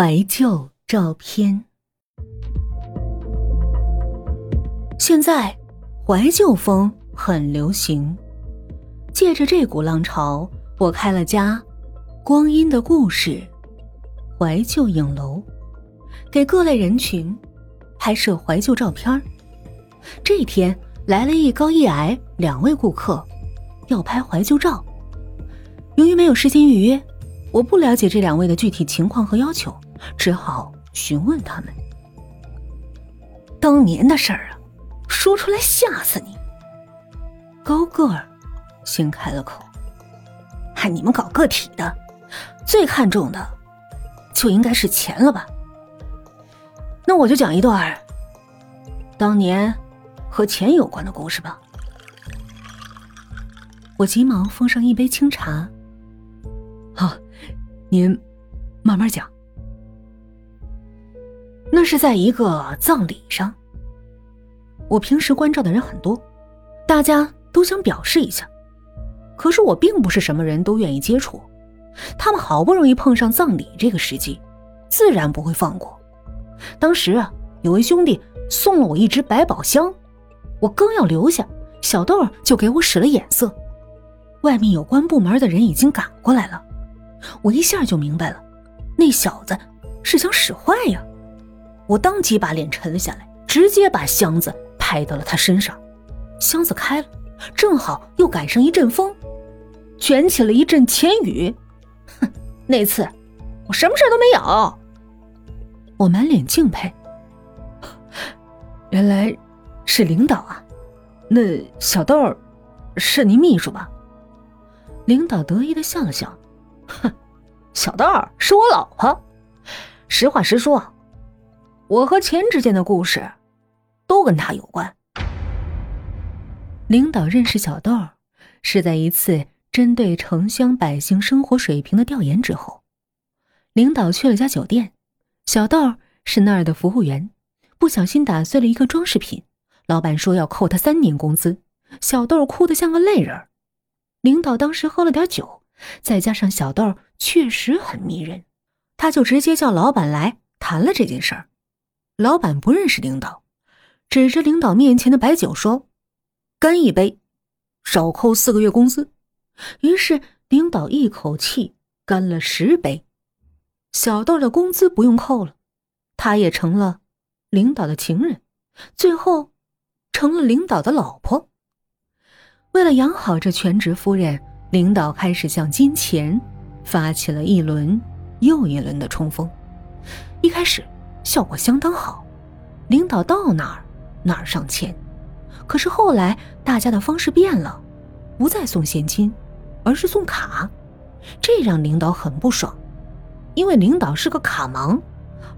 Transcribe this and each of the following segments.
怀旧照片。现在怀旧风很流行，借着这股浪潮，我开了家“光阴的故事”怀旧影楼，给各类人群拍摄怀旧照片。这天来了一高一矮两位顾客，要拍怀旧照。由于没有事先预约，我不了解这两位的具体情况和要求，只好询问他们。当年的事儿啊，说出来吓死你！高个儿先开了口：“嗨，你们搞个体的，最看重的就应该是钱了吧？那我就讲一段当年和钱有关的故事吧。”我急忙奉上一杯清茶。好，您慢慢讲。那是在一个葬礼上。我平时关照的人很多，大家都想表示一下，可是我并不是什么人都愿意接触。他们好不容易碰上葬礼这个时机，自然不会放过。当时啊，有位兄弟送了我一只百宝箱，我刚要留下，小豆就给我使了眼色。外面有关部门的人已经赶过来了。我一下就明白了，那小子是想使坏呀！我当即把脸沉了下来，直接把箱子拍到了他身上。箱子开了，正好又赶上一阵风，卷起了一阵钱雨。哼，那次我什么事都没有。我满脸敬佩，原来是领导啊！那小豆儿是您秘书吧？领导得意的笑了笑。哼，小豆儿是我老婆。实话实说，我和钱之间的故事，都跟他有关。领导认识小豆，是在一次针对城乡百姓生活水平的调研之后。领导去了家酒店，小豆是那儿的服务员，不小心打碎了一个装饰品，老板说要扣他三年工资。小豆哭得像个泪人。领导当时喝了点酒。再加上小豆确实很迷人，他就直接叫老板来谈了这件事儿。老板不认识领导，指着领导面前的白酒说：“干一杯，少扣四个月工资。”于是领导一口气干了十杯，小豆的工资不用扣了，他也成了领导的情人，最后成了领导的老婆。为了养好这全职夫人。领导开始向金钱发起了一轮又一轮的冲锋，一开始效果相当好，领导到哪儿哪儿上钱。可是后来大家的方式变了，不再送现金，而是送卡，这让领导很不爽，因为领导是个卡盲，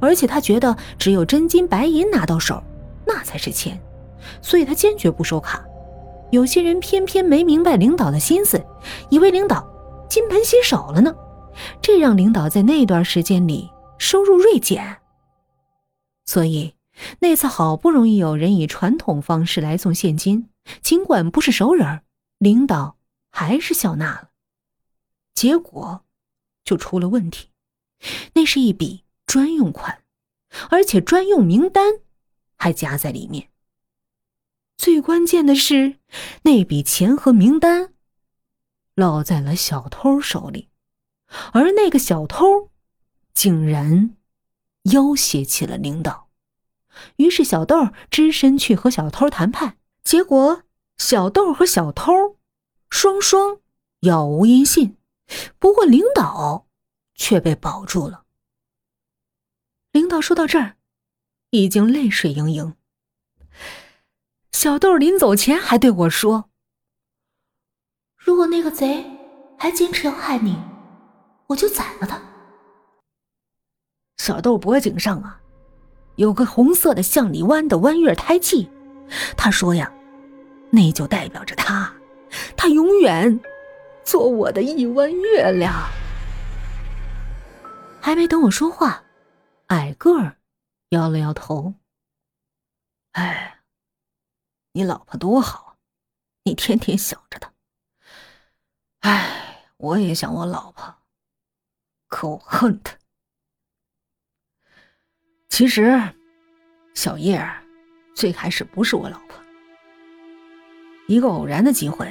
而且他觉得只有真金白银拿到手，那才是钱，所以他坚决不收卡。有些人偏偏没明白领导的心思，以为领导金盆洗手了呢，这让领导在那段时间里收入锐减。所以那次好不容易有人以传统方式来送现金，尽管不是熟人，领导还是笑纳了。结果就出了问题，那是一笔专用款，而且专用名单还夹在里面。最关键的是，那笔钱和名单落在了小偷手里，而那个小偷竟然要挟起了领导。于是小豆只身去和小偷谈判，结果小豆和小偷双双杳无音信。不过领导却被保住了。领导说到这儿，已经泪水盈盈。小豆临走前还对我说：“如果那个贼还坚持要害你，我就宰了他。”小豆脖颈上啊，有个红色的向里弯的弯月胎记。他说呀，那就代表着他，他永远做我的一弯月亮。还没等我说话，矮个儿摇了摇头：“哎。”你老婆多好，你天天想着她。唉，我也想我老婆，可我恨她。其实，小叶最开始不是我老婆。一个偶然的机会，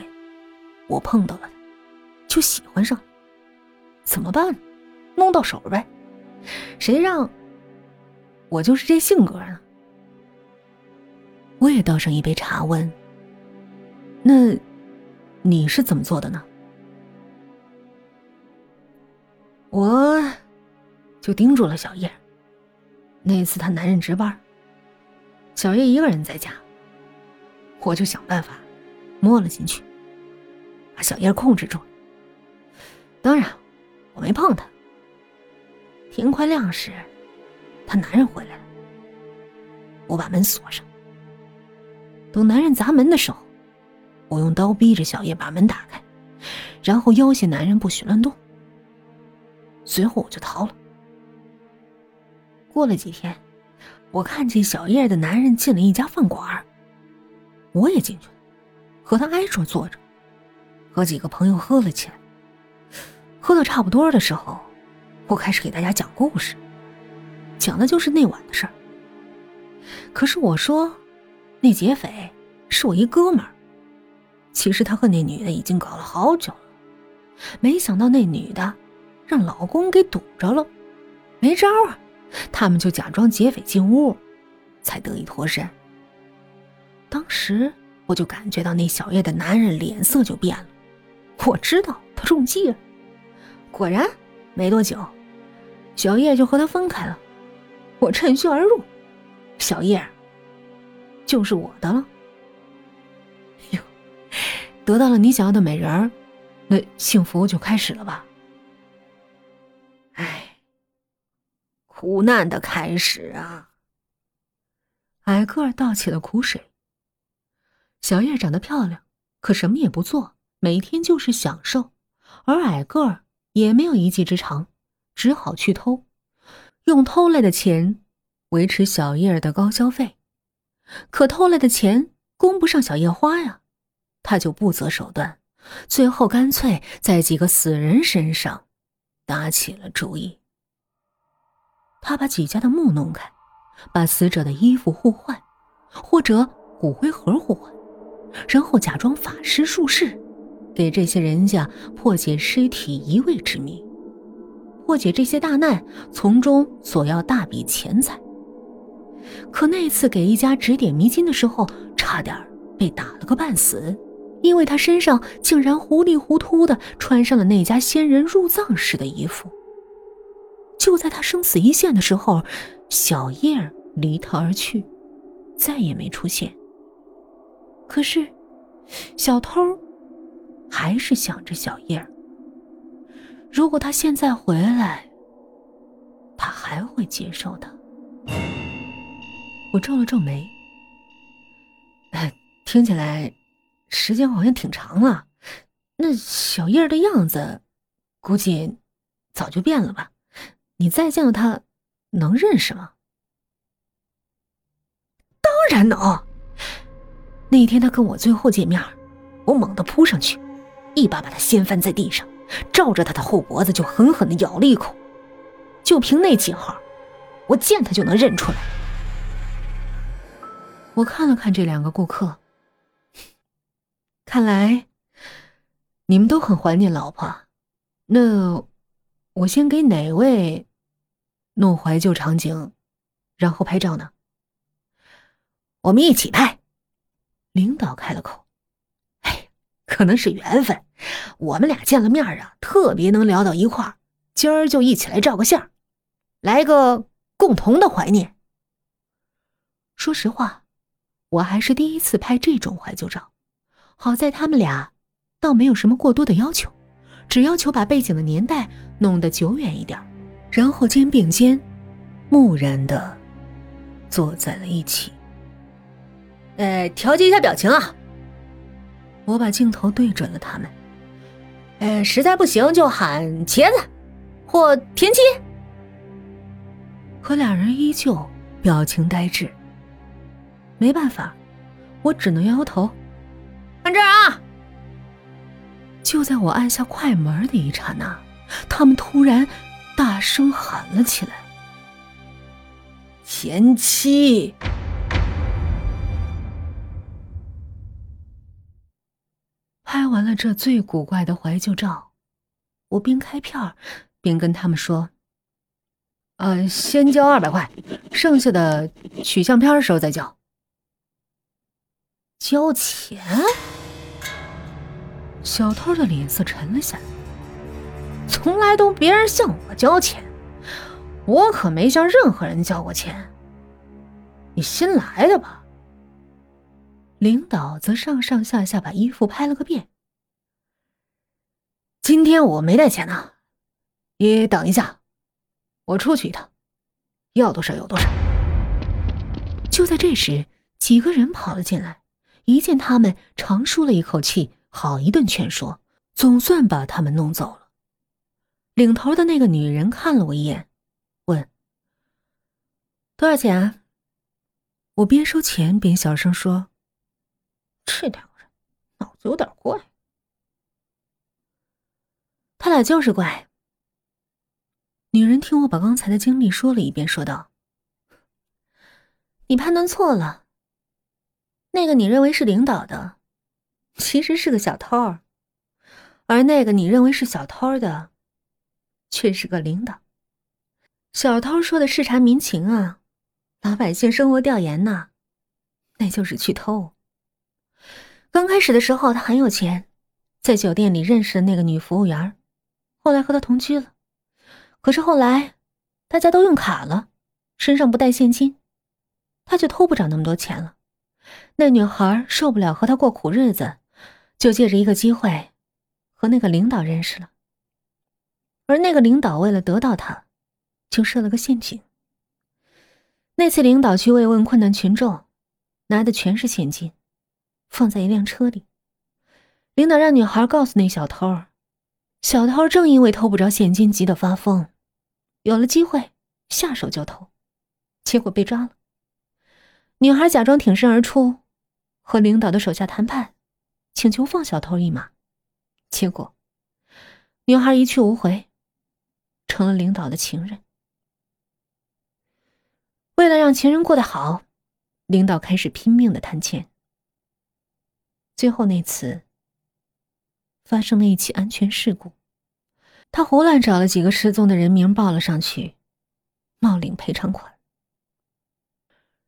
我碰到了，就喜欢上了。怎么办？弄到手呗。谁让我就是这性格呢？我也倒上一杯茶，问：“那你是怎么做的呢？”我就盯住了小叶。那次他男人值班，小叶一个人在家，我就想办法摸了进去，把小叶控制住。当然，我没碰他。天快亮时，他男人回来了，我把门锁上。等男人砸门的时候，我用刀逼着小叶把门打开，然后要挟男人不许乱动。随后我就逃了。过了几天，我看见小叶的男人进了一家饭馆，我也进去了，和他挨桌坐着，和几个朋友喝了起来。喝到差不多的时候，我开始给大家讲故事，讲的就是那晚的事儿。可是我说，那劫匪是我一哥们儿，其实他和那女的已经搞了好久了，没想到那女的让老公给堵着了，没招啊。他们就假装劫匪进屋，才得以脱身。当时我就感觉到那小叶的男人脸色就变了，我知道他中计了。果然，没多久，小叶就和他分开了。我趁虚而入，小叶就是我的了。哟，得到了你想要的美人儿，那幸福就开始了吧？苦难的开始啊！矮个儿倒起了苦水。小叶长得漂亮，可什么也不做，每天就是享受。而矮个儿也没有一技之长，只好去偷，用偷来的钱维持小叶儿的高消费。可偷来的钱供不上小叶花呀，他就不择手段，最后干脆在几个死人身上打起了主意。他把几家的墓弄开，把死者的衣服互换，或者骨灰盒互换，然后假装法师术士，给这些人家破解尸体移位之谜，破解这些大难，从中索要大笔钱财。可那次给一家指点迷津的时候，差点被打了个半死，因为他身上竟然糊里糊涂的穿上了那家仙人入葬时的衣服。就在他生死一线的时候，小叶离他而去，再也没出现。可是，小偷还是想着小叶如果他现在回来，他还会接受的。我皱了皱眉，听起来时间好像挺长了。那小叶的样子，估计早就变了吧。你再见到他，能认识吗？当然能。那天他跟我最后见面，我猛地扑上去，一把把他掀翻在地上，照着他的后脖子就狠狠的咬了一口。就凭那记号，我见他就能认出来。我看了看这两个顾客，看来你们都很怀念老婆。那我先给哪位？弄怀旧场景，然后拍照呢？我们一起拍。领导开了口：“哎，可能是缘分，我们俩见了面啊，特别能聊到一块儿。今儿就一起来照个相，来个共同的怀念。”说实话，我还是第一次拍这种怀旧照。好在他们俩倒没有什么过多的要求，只要求把背景的年代弄得久远一点。然后肩并肩，木然的坐在了一起。呃，调节一下表情啊！我把镜头对准了他们。呃，实在不行就喊茄子或田七。可两人依旧表情呆滞。没办法，我只能摇摇头。看这儿啊！就在我按下快门的一刹那，他们突然。大声喊了起来：“前妻。拍完了这最古怪的怀旧照，我边开片边跟他们说：“呃，先交二百块，剩下的取相片的时候再交。”交钱？小偷的脸色沉了下来。从来都别人向我交钱，我可没向任何人交过钱。你新来的吧？领导则上上下下把衣服拍了个遍。今天我没带钱呢，你等一下，我出去一趟，要多少有多少。就在这时，几个人跑了进来，一见他们，长舒了一口气，好一顿劝说，总算把他们弄走了。领头的那个女人看了我一眼，问：“多少钱？”啊？”我边收钱边小声说：“这两个人脑子有点怪。”他俩就是怪。女人听我把刚才的经历说了一遍，说道：“你判断错了。那个你认为是领导的，其实是个小偷而那个你认为是小偷的。”却是个领导。小偷说的视察民情啊，老百姓生活调研呐，那就是去偷。刚开始的时候他很有钱，在酒店里认识的那个女服务员，后来和他同居了。可是后来大家都用卡了，身上不带现金，他就偷不着那么多钱了。那女孩受不了和他过苦日子，就借着一个机会和那个领导认识了。而那个领导为了得到他，就设了个陷阱。那次领导去慰问困难群众，拿的全是现金，放在一辆车里。领导让女孩告诉那小偷，小偷正因为偷不着现金，急得发疯，有了机会下手就偷，结果被抓了。女孩假装挺身而出，和领导的手下谈判，请求放小偷一马，结果女孩一去无回。成了领导的情人。为了让情人过得好，领导开始拼命的谈钱。最后那次发生了一起安全事故，他胡乱找了几个失踪的人名报了上去，冒领赔偿款。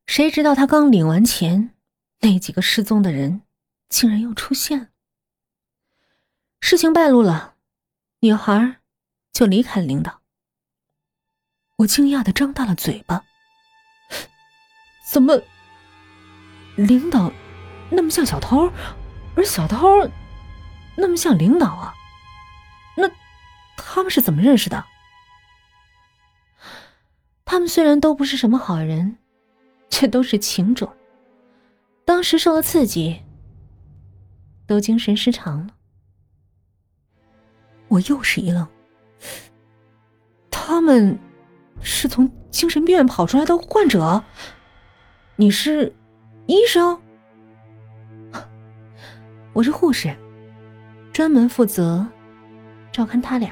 谁知道他刚领完钱，那几个失踪的人竟然又出现了。事情败露了，女孩。就离开了领导。我惊讶的张大了嘴巴，怎么领导那么像小偷，而小偷那么像领导啊？那他们是怎么认识的？他们虽然都不是什么好人，却都是情种。当时受了刺激，都精神失常了。我又是一愣。他们是从精神病院跑出来的患者。你是医生？我是护士，专门负责照看他俩。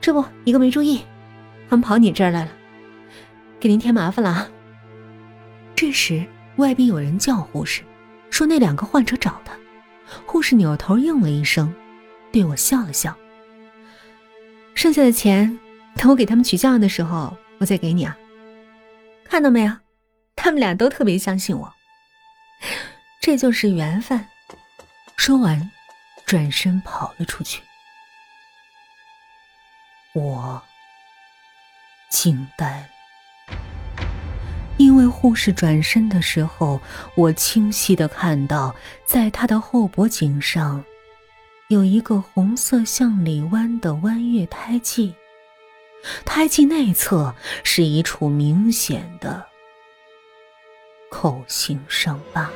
这不，一个没注意，他们跑你这儿来了，给您添麻烦了啊。这时，外边有人叫护士，说那两个患者找他。护士扭头应了一声，对我笑了笑。剩下的钱，等我给他们取项的时候，我再给你啊。看到没有，他们俩都特别相信我，这就是缘分。说完，转身跑了出去。我惊呆，因为护士转身的时候，我清晰的看到，在他的后脖颈上。有一个红色向里弯的弯月胎记，胎记内侧是一处明显的口型伤疤。